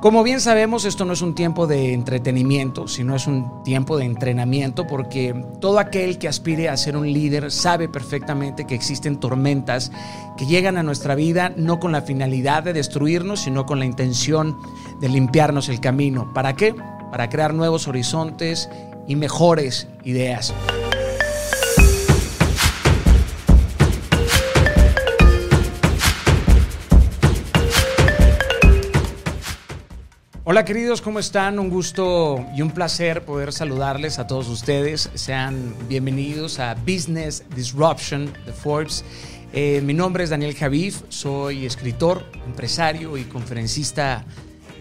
Como bien sabemos, esto no es un tiempo de entretenimiento, sino es un tiempo de entrenamiento porque todo aquel que aspire a ser un líder sabe perfectamente que existen tormentas que llegan a nuestra vida no con la finalidad de destruirnos, sino con la intención de limpiarnos el camino. ¿Para qué? Para crear nuevos horizontes y mejores ideas. Hola queridos, ¿cómo están? Un gusto y un placer poder saludarles a todos ustedes. Sean bienvenidos a Business Disruption de Forbes. Eh, mi nombre es Daniel Javif, soy escritor, empresario y conferencista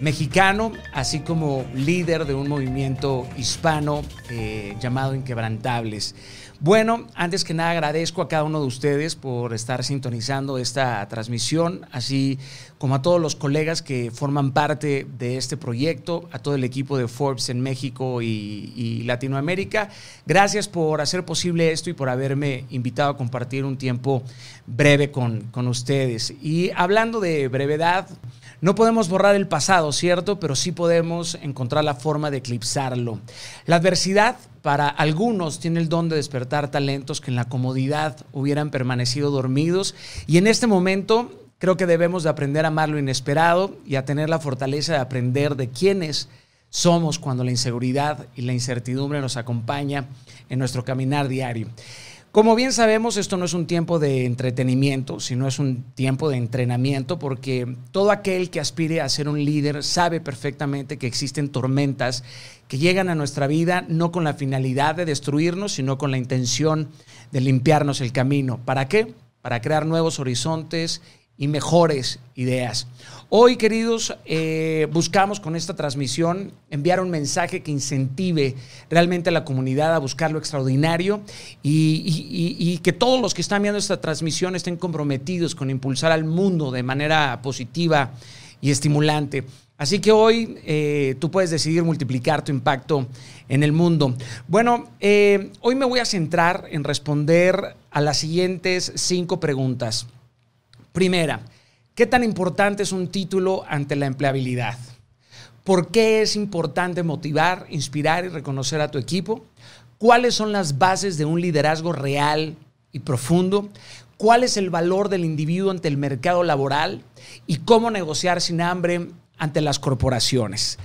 mexicano, así como líder de un movimiento hispano eh, llamado Inquebrantables. Bueno, antes que nada agradezco a cada uno de ustedes por estar sintonizando esta transmisión, así como a todos los colegas que forman parte de este proyecto, a todo el equipo de Forbes en México y, Latinoamérica. Gracias por hacer posible esto y por haberme invitado a compartir un tiempo breve con, con ustedes. Y hablando de brevedad, no podemos borrar el pasado, ¿cierto? Pero sí podemos encontrar la forma de eclipsarlo. La adversidad para algunos tiene el don de despertar talentos que en la comodidad hubieran permanecido dormidos y en este momento creo que debemos de aprender a amar lo inesperado y a tener la fortaleza de aprender de quiénes somos cuando la inseguridad y la incertidumbre nos acompaña en nuestro caminar diario. Como bien sabemos, esto no es un tiempo de entretenimiento, sino es un tiempo de entrenamiento porque todo aquel que aspire a ser un líder sabe perfectamente que existen tormentas que llegan a nuestra vida no con la finalidad de destruirnos, sino con la intención de limpiarnos el camino. ¿Para qué? Para crear nuevos horizontes y mejores ideas. Hoy, queridos, eh, buscamos con esta transmisión enviar un mensaje que incentive realmente a la comunidad a buscar lo extraordinario y, que todos los que están viendo esta transmisión estén comprometidos con impulsar al mundo de manera positiva y estimulante. Así que hoy eh, tú puedes decidir multiplicar tu impacto en el mundo. Bueno, eh, hoy me voy a centrar en responder a las siguientes cinco preguntas. Primera, ¿qué tan importante es un título ante la empleabilidad? ¿Por qué es importante motivar, inspirar y reconocer a tu equipo? ¿Cuáles son las bases de un liderazgo real y profundo? ¿Cuál es el valor del individuo ante el mercado laboral? ¿Y cómo negociar sin hambre ante las corporaciones?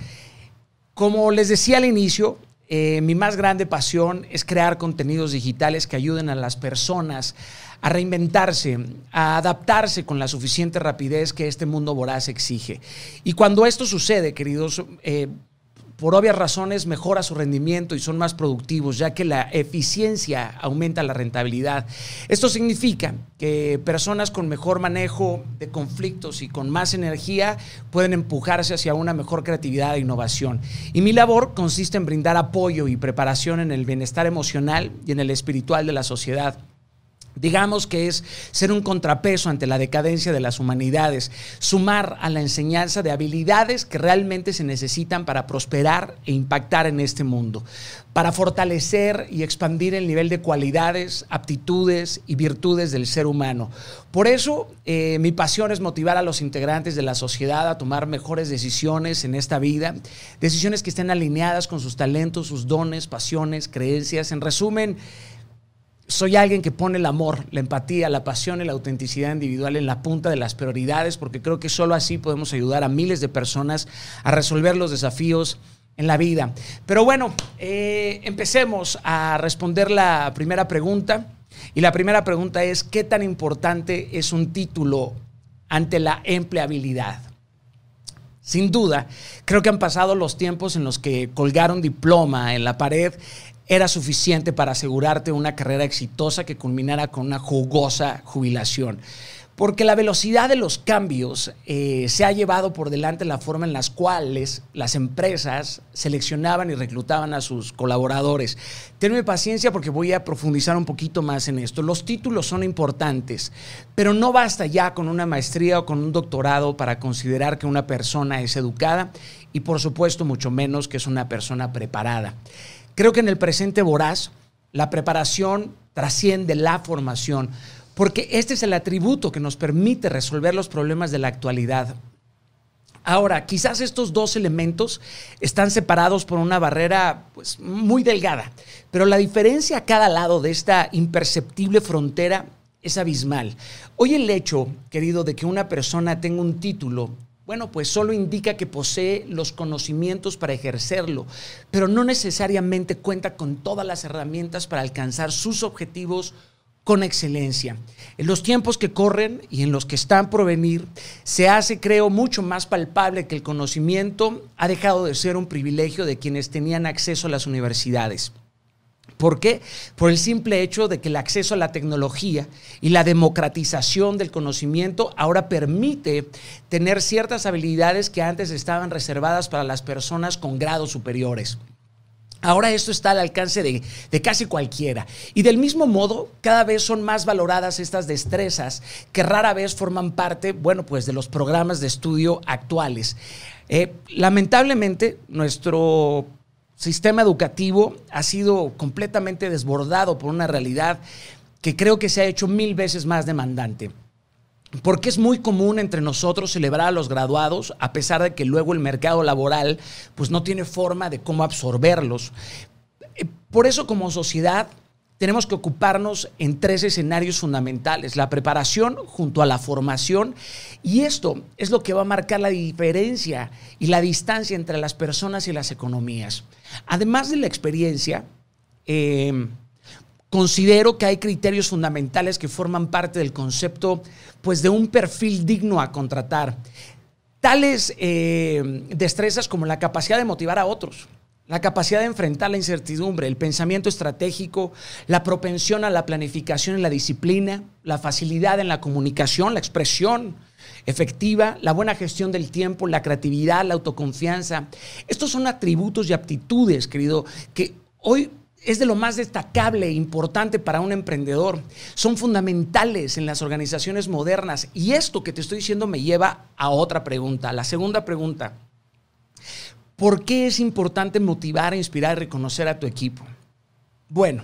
Como les decía al inicio, eh, mi más grande pasión es crear contenidos digitales que ayuden a las personas a reinventarse, a adaptarse con la suficiente rapidez que este mundo voraz exige. Y cuando esto sucede, queridos, eh, por obvias razones mejora su rendimiento y son más productivos, ya que la eficiencia aumenta la rentabilidad. Esto significa que personas con mejor manejo de conflictos y con más energía pueden empujarse hacia una mejor creatividad e innovación. Y mi labor consiste en brindar apoyo y preparación en el bienestar emocional y en el espiritual de la sociedad Digamos que es ser un contrapeso ante la decadencia de las humanidades, sumar a la enseñanza de habilidades que realmente se necesitan para prosperar e impactar en este mundo, para fortalecer y expandir el nivel de cualidades, aptitudes y virtudes del ser humano. Por eso eh, mi pasión es motivar a los integrantes de la sociedad a tomar mejores decisiones en esta vida, decisiones que estén alineadas con sus talentos, sus dones, pasiones, creencias. En resumen, soy alguien que pone el amor, la empatía, la pasión y la autenticidad individual en la punta de las prioridades, porque creo que solo así podemos ayudar a miles de personas a resolver los desafíos en la vida. Pero bueno, eh, empecemos a responder la primera pregunta. Y la primera pregunta es, ¿qué tan importante es un título ante la empleabilidad? Sin duda, creo que han pasado los tiempos en los que colgar un diploma en la pared era suficiente para asegurarte una carrera exitosa que culminara con una jugosa jubilación. Porque la velocidad de los cambios eh, se ha llevado por delante la forma en las cuales las empresas seleccionaban y reclutaban a sus colaboradores. Tenme paciencia porque voy a profundizar un poquito más en esto. Los títulos son importantes, pero no basta ya con una maestría o con un doctorado para considerar que una persona es educada y por supuesto mucho menos que es una persona preparada. Creo que en el presente voraz la preparación trasciende la formación, porque este es el atributo que nos permite resolver los problemas de la actualidad. Ahora, quizás estos dos elementos están separados por una barrera pues, muy delgada, pero la diferencia a cada lado de esta imperceptible frontera es abismal. Hoy el hecho, querido, de que una persona tenga un título, bueno, pues solo indica que posee los conocimientos para ejercerlo, pero no necesariamente cuenta con todas las herramientas para alcanzar sus objetivos con excelencia. En los tiempos que corren y en los que están por venir, se hace, creo, mucho más palpable que el conocimiento ha dejado de ser un privilegio de quienes tenían acceso a las universidades. ¿Por qué? Por el simple hecho de que el acceso a la tecnología y la democratización del conocimiento ahora permite tener ciertas habilidades que antes estaban reservadas para las personas con grados superiores. Ahora esto está al alcance de, casi cualquiera. Y del mismo modo, cada vez son más valoradas estas destrezas que rara vez forman parte, bueno, pues de los programas de estudio actuales. Eh, lamentablemente, nuestro sistema educativo ha sido completamente desbordado por una realidad que creo que se ha hecho mil veces más demandante. Porque es muy común entre nosotros celebrar a los graduados, a pesar de que luego el mercado laboral pues no tiene forma de cómo absorberlos. Eh, por eso como sociedad tenemos que ocuparnos en tres escenarios fundamentales, la preparación junto a la formación, y esto es lo que va a marcar la diferencia y la distancia entre las personas y las economías. Además de la experiencia, eh, considero que hay criterios fundamentales que forman parte del concepto pues, de un perfil digno a contratar. Tales eh, destrezas como la capacidad de motivar a otros, la capacidad de enfrentar la incertidumbre, el pensamiento estratégico, la propensión a la planificación y la disciplina, la facilidad en la comunicación, la expresión efectiva, la buena gestión del tiempo, la creatividad, la autoconfianza. Estos son atributos y aptitudes, querido, que hoy es de lo más destacable e importante para un emprendedor. Son fundamentales en las organizaciones modernas. Y esto que te estoy diciendo me lleva a otra pregunta, la segunda pregunta. ¿Por qué es importante motivar, inspirar y reconocer a tu equipo? Bueno,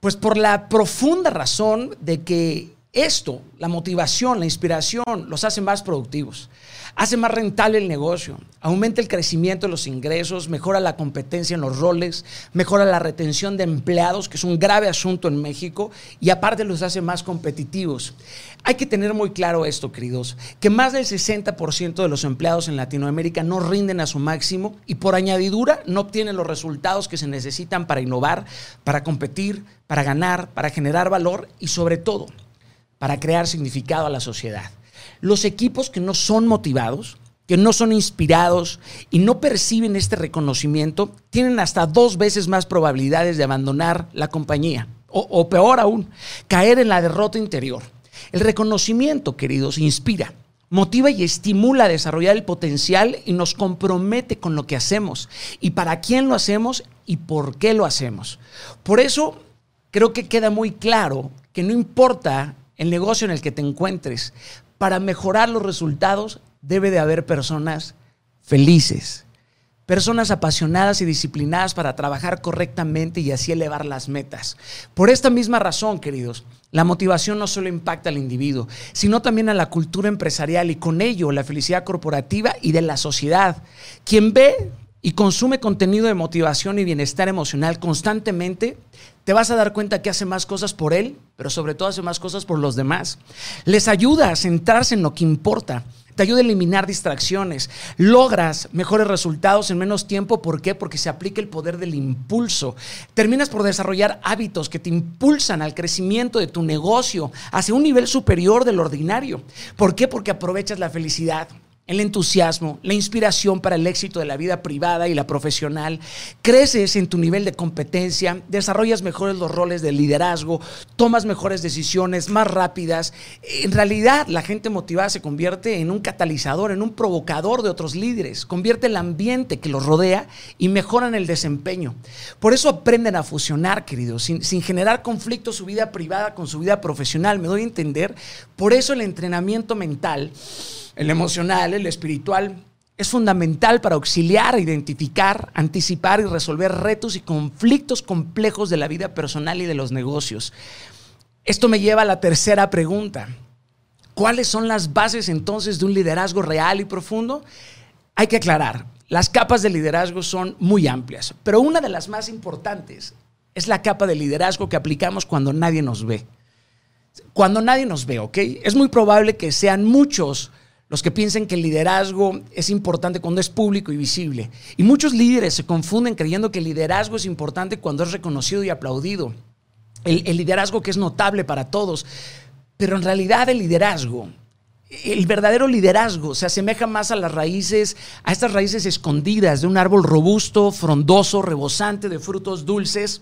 pues por la profunda razón de que esto, la motivación, la inspiración, los hace más productivos hace más rentable el negocio, aumenta el crecimiento de los ingresos, mejora la competencia en los roles, mejora la retención de empleados, que es un grave asunto en México, y aparte los hace más competitivos. Hay que tener muy claro esto, queridos, que más del 60% de los empleados en Latinoamérica no rinden a su máximo y por añadidura no obtienen los resultados que se necesitan para innovar, para competir, para ganar, para generar valor y sobre todo para crear significado a la sociedad. Los equipos que no son motivados, que no son inspirados y no perciben este reconocimiento, tienen hasta dos veces más probabilidades de abandonar la compañía. O, peor aún, caer en la derrota interior. El reconocimiento, queridos, inspira, motiva y estimula a desarrollar el potencial y nos compromete con lo que hacemos y para quién lo hacemos y por qué lo hacemos. Por eso creo que queda muy claro que no importa el negocio en el que te encuentres, para mejorar los resultados debe de haber personas felices, personas apasionadas y disciplinadas para trabajar correctamente y así elevar las metas. Por esta misma razón, queridos, la motivación no solo impacta al individuo, sino también a la cultura empresarial y con ello la felicidad corporativa y de la sociedad. Quien ve y consume contenido de motivación y bienestar emocional constantemente, te vas a dar cuenta que hace más cosas por él, pero sobre todo hace más cosas por los demás. Les ayuda a centrarse en lo que importa. Te ayuda a eliminar distracciones. Logras mejores resultados en menos tiempo. ¿Por qué? Porque se aplica el poder del impulso. Terminas por desarrollar hábitos que te impulsan al crecimiento de tu negocio hacia un nivel superior del ordinario. ¿Por qué? Porque aprovechas la felicidad el entusiasmo, la inspiración para el éxito de la vida privada y la profesional, creces en tu nivel de competencia, desarrollas mejores los roles de liderazgo, tomas mejores decisiones más rápidas. En realidad, la gente motivada se convierte en un catalizador, en un provocador de otros líderes, convierte el ambiente que los rodea y mejoran el desempeño. Por eso aprenden a fusionar, queridos, sin, sin generar conflicto su vida privada con su vida profesional. Me doy a entender. Por eso el entrenamiento mental el emocional, el espiritual, es fundamental para auxiliar, identificar, anticipar y resolver retos y conflictos complejos de la vida personal y de los negocios. Esto me lleva a la tercera pregunta. ¿Cuáles son las bases entonces de un liderazgo real y profundo? Hay que aclarar, las capas de liderazgo son muy amplias, pero una de las más importantes es la capa de liderazgo que aplicamos cuando nadie nos ve. Cuando nadie nos ve, ¿ok? Es muy probable que sean muchos los que piensen que el liderazgo es importante cuando es público y visible. Y muchos líderes se confunden creyendo que el liderazgo es importante cuando es reconocido y aplaudido. El, el liderazgo que es notable para todos. Pero en realidad el liderazgo el verdadero liderazgo se asemeja más a las raíces, a estas raíces escondidas de un árbol robusto, frondoso, rebosante de frutos dulces.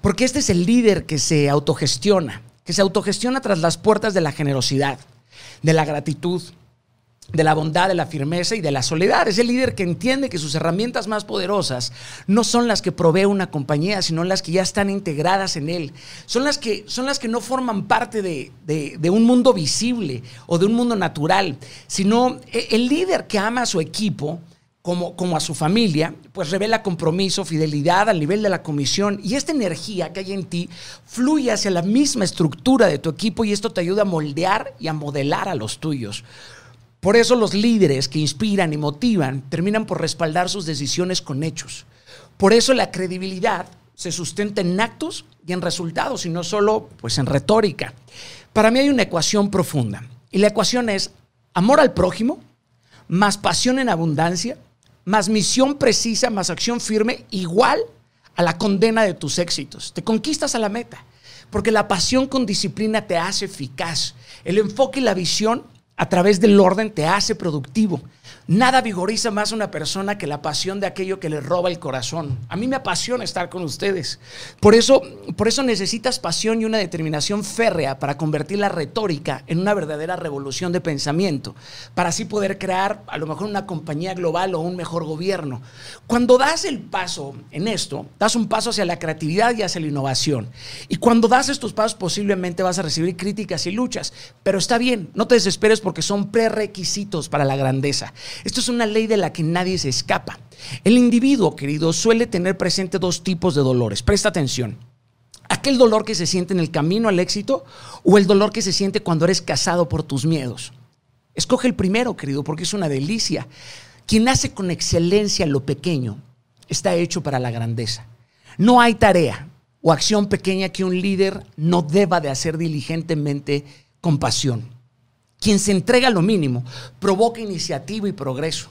Porque este es el líder que se autogestiona, que se autogestiona tras las puertas de la generosidad, de la gratitud, de la bondad, de la firmeza y de la soledad. Es el líder que entiende que sus herramientas más poderosas no son las que provee una compañía, sino las que ya están integradas en él. Son las que, son las que no forman parte de, de un mundo visible o de un mundo natural, sino e, el líder que ama a su equipo. Como, como, a su familia, pues revela compromiso, fidelidad al nivel de la comisión y esta energía que hay en ti fluye hacia la misma estructura de tu equipo y esto te ayuda a moldear y a modelar a los tuyos. Por eso los líderes que inspiran y motivan terminan por respaldar sus decisiones con hechos. Por eso la credibilidad se sustenta en actos y en resultados y no solo pues en retórica. Para mí hay una ecuación profunda y la ecuación es amor al prójimo más pasión en abundancia más misión precisa más acción firme igual a la condena de tus éxitos. Te conquistas a la meta porque la pasión con disciplina te hace eficaz. El enfoque y la visión a través del orden te hace productivo. Nada vigoriza más a una persona que la pasión de aquello que le roba el corazón. A mí me apasiona estar con ustedes. Por eso, por eso necesitas pasión y una determinación férrea para convertir la retórica en una verdadera revolución de pensamiento, para así poder crear a lo mejor una compañía global o un mejor gobierno. Cuando das el paso en esto, das un paso hacia la creatividad y hacia la innovación. Y cuando das estos pasos posiblemente vas a recibir críticas y luchas, pero está bien, no te desesperes porque son prerequisitos para la grandeza. Esto es una ley de la que nadie se escapa. El individuo, querido, suele tener presente dos tipos de dolores. Presta atención. Aquel dolor que se siente en el camino al éxito o el dolor que se siente cuando eres casado por tus miedos. Escoge el primero, querido, porque es una delicia. Quien hace con excelencia lo pequeño está hecho para la grandeza. No hay tarea o acción pequeña que un líder no deba de hacer diligentemente con pasión. Quien se entrega a lo mínimo provoca iniciativa y progreso.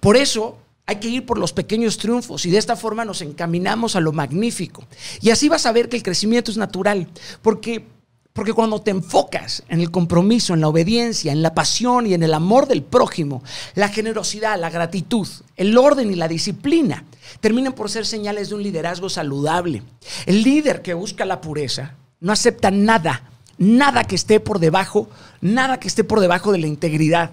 Por eso hay que ir por los pequeños triunfos y de esta forma nos encaminamos a lo magnífico. Y así vas a ver que el crecimiento es natural, porque, porque cuando te enfocas en el compromiso, en la obediencia, en la pasión y en el amor del prójimo, la generosidad, la gratitud, el orden y la disciplina terminan por ser señales de un liderazgo saludable. El líder que busca la pureza no acepta nada nada que esté por debajo, nada que esté por debajo de la integridad.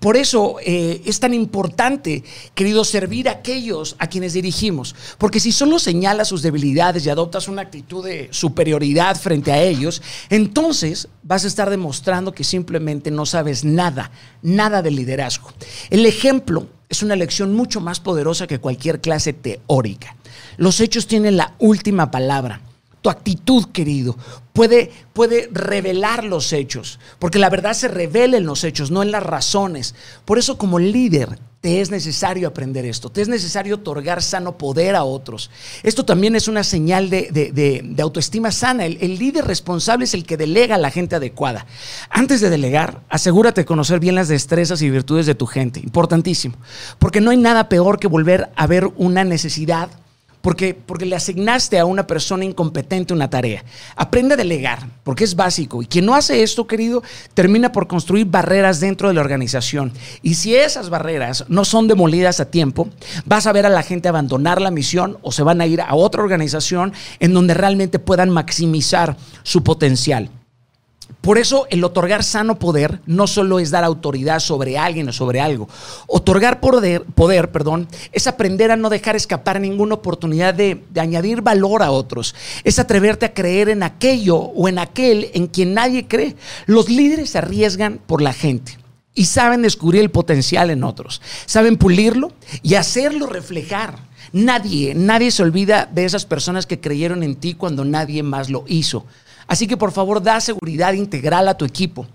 Por eso eh, es tan importante, querido, servir a aquellos a quienes dirigimos. Porque si solo señalas sus debilidades y adoptas una actitud de superioridad frente a ellos, entonces vas a estar demostrando que simplemente no sabes nada, nada de liderazgo. El ejemplo es una lección mucho más poderosa que cualquier clase teórica. Los hechos tienen la última palabra tu actitud, querido, puede, puede revelar los hechos, porque la verdad se revela en los hechos, no en las razones. Por eso como líder te es necesario aprender esto, te es necesario otorgar sano poder a otros. Esto también es una señal de, autoestima sana. El, el, líder responsable es el que delega a la gente adecuada. Antes de delegar, asegúrate de conocer bien las destrezas y virtudes de tu gente, importantísimo, porque no hay nada peor que volver a ver una necesidad porque, le asignaste a una persona incompetente una tarea. Aprende a delegar, porque es básico. Y quien no hace esto, querido, termina por construir barreras dentro de la organización. Y si esas barreras no son demolidas a tiempo, vas a ver a la gente abandonar la misión o se van a ir a otra organización en donde realmente puedan maximizar su potencial. Por eso el otorgar sano poder no solo es dar autoridad sobre alguien o sobre algo. Otorgar poder, poder perdón, es aprender a no dejar escapar ninguna oportunidad de, añadir valor a otros. Es atreverte a creer en aquello o en aquel en quien nadie cree. Los líderes se arriesgan por la gente y saben descubrir el potencial en otros. Saben pulirlo y hacerlo reflejar. Nadie, nadie se olvida de esas personas que creyeron en ti cuando nadie más lo hizo. Así que por favor da seguridad integral a tu equipo.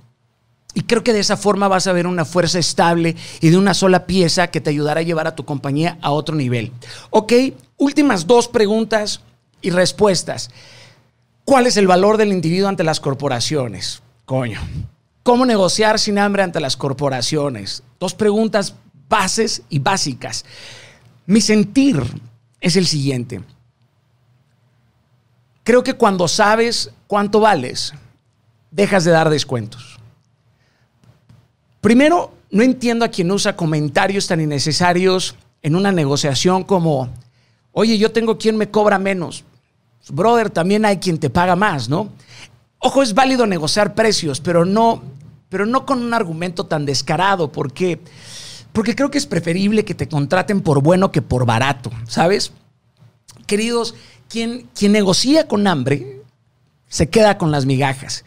Y creo que de esa forma vas a ver una fuerza estable y de una sola pieza que te ayudará a llevar a tu compañía a otro nivel. Ok, últimas dos preguntas y respuestas. ¿Cuál es el valor del individuo ante las corporaciones? Coño. ¿Cómo negociar sin hambre ante las corporaciones? Dos preguntas bases y básicas. Mi sentir es el siguiente. Creo que cuando sabes cuánto vales, dejas de dar descuentos. Primero, no entiendo a quien usa comentarios tan innecesarios en una negociación como, oye, yo tengo quien me cobra menos. Brother, también hay quien te paga más, ¿no? Ojo, es válido negociar precios, pero no, pero no con un argumento tan descarado, porque, porque creo que es preferible que te contraten por bueno que por barato, ¿sabes? Queridos, quien, quien negocia con hambre se queda con las migajas.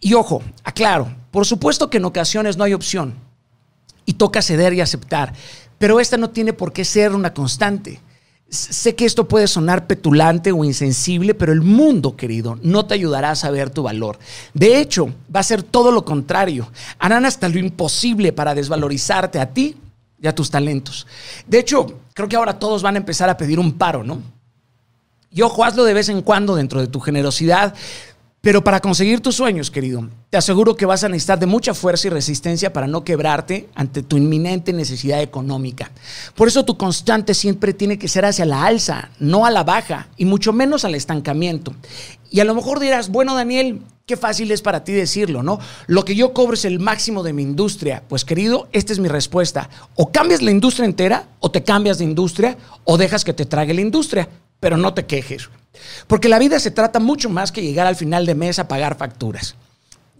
Y ojo, aclaro, por supuesto que en ocasiones no hay opción y toca ceder y aceptar, pero esta no tiene por qué ser una constante. Sé que esto puede sonar petulante o insensible, pero el mundo, querido, no te ayudará a saber tu valor. De hecho, va a ser todo lo contrario. Harán hasta lo imposible para desvalorizarte a ti y a tus talentos. De hecho, creo que ahora todos van a empezar a pedir un paro, ¿no? Y ojo, hazlo de vez en cuando dentro de tu generosidad. Pero para conseguir tus sueños, querido, te aseguro que vas a necesitar de mucha fuerza y resistencia para no quebrarte ante tu inminente necesidad económica. Por eso tu constante siempre tiene que ser hacia la alza, no a la baja, y mucho menos al estancamiento. Y a lo mejor dirás, bueno, Daniel, qué fácil es para ti decirlo, ¿no? Lo que yo cobro es el máximo de mi industria. Pues querido, esta es mi respuesta. O cambias la industria entera, o te cambias de industria, o dejas que te trague la industria, pero no te quejes. Porque la vida se trata mucho más que llegar al final de mes a pagar facturas.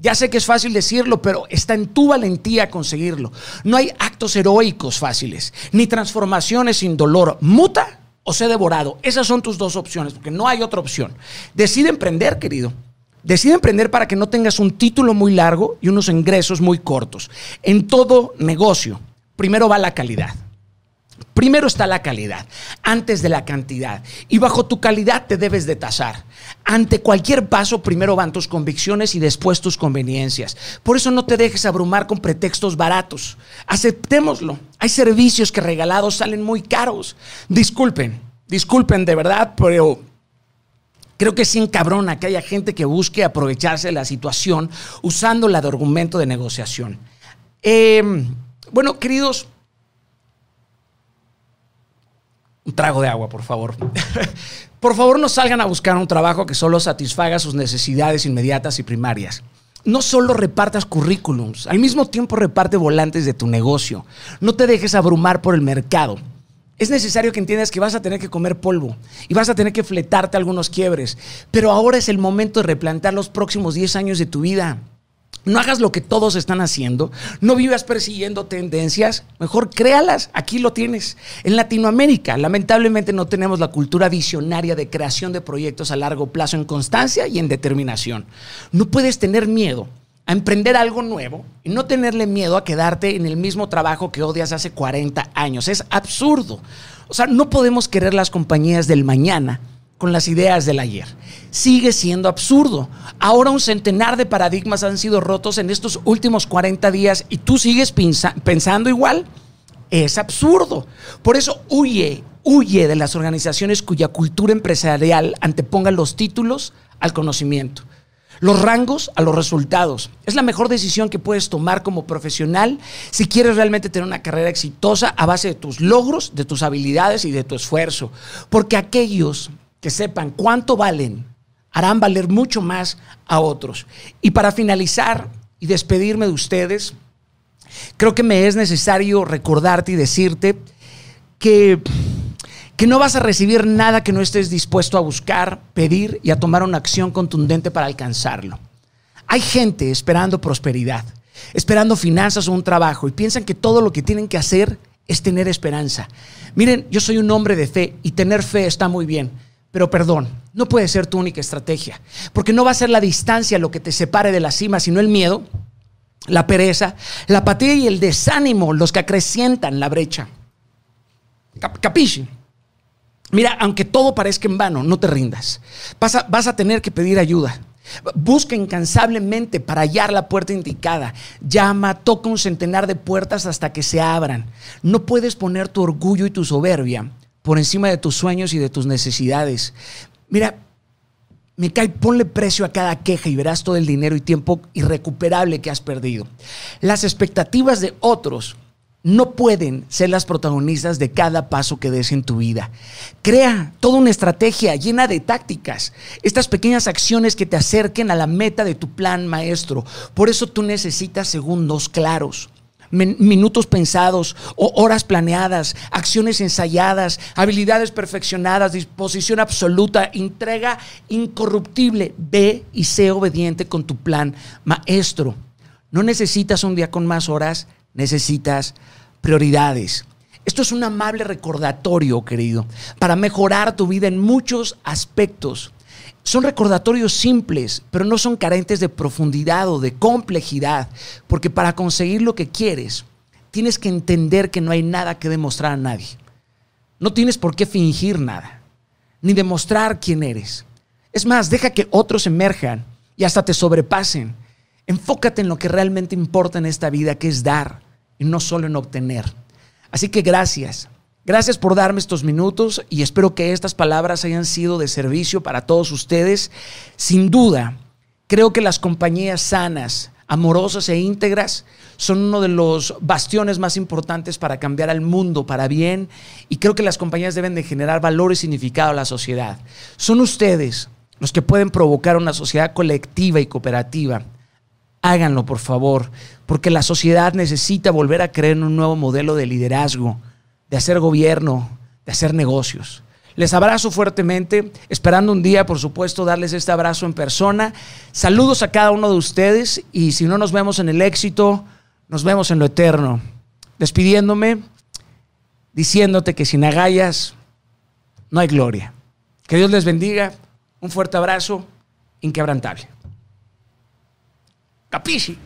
Ya sé que es fácil decirlo, pero está en tu valentía conseguirlo. No hay actos heroicos fáciles, ni transformaciones sin dolor. Muta o sé devorado. Esas son tus dos opciones, porque no hay otra opción. Decide emprender, querido. Decide emprender para que no tengas un título muy largo y unos ingresos muy cortos. En todo negocio, primero va la calidad. Primero está la calidad, antes de la cantidad. Y bajo tu calidad te debes de tasar. Ante cualquier paso, primero van tus convicciones y después tus conveniencias. Por eso no te dejes abrumar con pretextos baratos. Aceptémoslo. Hay servicios que regalados salen muy caros. Disculpen, disculpen de verdad, pero Creo que es encabrona que haya gente que busque aprovecharse de la situación usándola de argumento de negociación. Eh, bueno, queridos, un trago de agua, por favor. por favor, no salgan a buscar un trabajo que solo satisfaga sus necesidades inmediatas y primarias. No solo repartas currículums, al mismo tiempo reparte volantes de tu negocio. No te dejes abrumar por el mercado. Es necesario que entiendas que vas a tener que comer polvo y vas a tener que fletarte algunos quiebres, pero ahora es el momento de replantear los próximos 10 años de tu vida. No hagas lo que todos están haciendo. No vivas persiguiendo tendencias. Mejor créalas. Aquí lo tienes. En Latinoamérica, lamentablemente, no tenemos la cultura visionaria de creación de proyectos a largo plazo en constancia y en determinación. No puedes tener miedo a emprender algo nuevo y no tenerle miedo a quedarte en el mismo trabajo que odias hace 40 años. Es absurdo. O sea, no podemos querer las compañías del mañana con las ideas del ayer. Sigue siendo absurdo. Ahora un centenar de paradigmas han sido rotos en estos últimos 40 días y tú sigues pensando igual. Es absurdo. Por eso huye, huye de las organizaciones cuya cultura empresarial anteponga los títulos al conocimiento los rangos a los resultados. Es la mejor decisión que puedes tomar como profesional si quieres realmente tener una carrera exitosa a base de tus logros, de tus habilidades y de tu esfuerzo. Porque aquellos que sepan cuánto valen, harán valer mucho más a otros. Y para finalizar y despedirme de ustedes, creo que me es necesario recordarte y decirte que, que no vas a recibir nada que no estés dispuesto a buscar, pedir y a tomar una acción contundente para alcanzarlo. Hay gente esperando prosperidad, esperando finanzas o un trabajo y piensan que todo lo que tienen que hacer es tener esperanza. Miren, yo soy un hombre de fe y tener fe está muy bien pero perdón, no puede ser tu única estrategia, porque no va a ser la distancia lo que te separe de la cima, sino el miedo, la pereza, la apatía y el desánimo los que acrecientan la brecha. Capisci. Mira, aunque todo parezca en vano, no te rindas. Vas a, vas a tener que pedir ayuda. Busca incansablemente para hallar la puerta indicada. Llama, toca un centenar de puertas hasta que se abran. No puedes poner tu orgullo y tu soberbia por encima de tus sueños y de tus necesidades. Mira, me cae, ponle precio a cada queja y verás todo el dinero y tiempo irrecuperable que has perdido. Las expectativas de otros no pueden ser las protagonistas de cada paso que des en tu vida. Crea toda una estrategia llena de tácticas, estas pequeñas acciones que te acerquen a la meta de tu plan maestro. Por eso tú necesitas segundos claros minutos pensados o horas planeadas, acciones ensayadas, habilidades perfeccionadas, disposición absoluta, entrega incorruptible. Ve y sé obediente con tu plan maestro. No necesitas un día con más horas, necesitas prioridades. Esto es un amable recordatorio, querido, para mejorar tu vida en muchos aspectos. Son recordatorios simples, pero no son carentes de profundidad o de complejidad, porque para conseguir lo que quieres, tienes que entender que no hay nada que demostrar a nadie. No tienes por qué fingir nada, ni demostrar quién eres. Es más, deja que otros emerjan y hasta te sobrepasen. Enfócate en lo que realmente importa en esta vida, que es dar y no solo en obtener. Así que gracias. Gracias por darme estos minutos y espero que estas palabras hayan sido de servicio para todos ustedes. Sin duda, creo que las compañías sanas, amorosas e íntegras son uno de los bastiones más importantes para cambiar al mundo para bien y creo que las compañías deben de generar valor y significado a la sociedad. Son ustedes los que pueden provocar una sociedad colectiva y cooperativa háganlo por favor, porque la sociedad necesita volver a creer en un nuevo modelo de liderazgo, de hacer gobierno, de hacer negocios. Les abrazo fuertemente, esperando un día, por supuesto, darles este abrazo en persona. Saludos a cada uno de ustedes y si no nos vemos en el éxito, nos vemos en lo eterno. Despidiéndome, diciéndote que sin agallas no hay gloria. Que Dios les bendiga. Un fuerte abrazo inquebrantable. Capisci?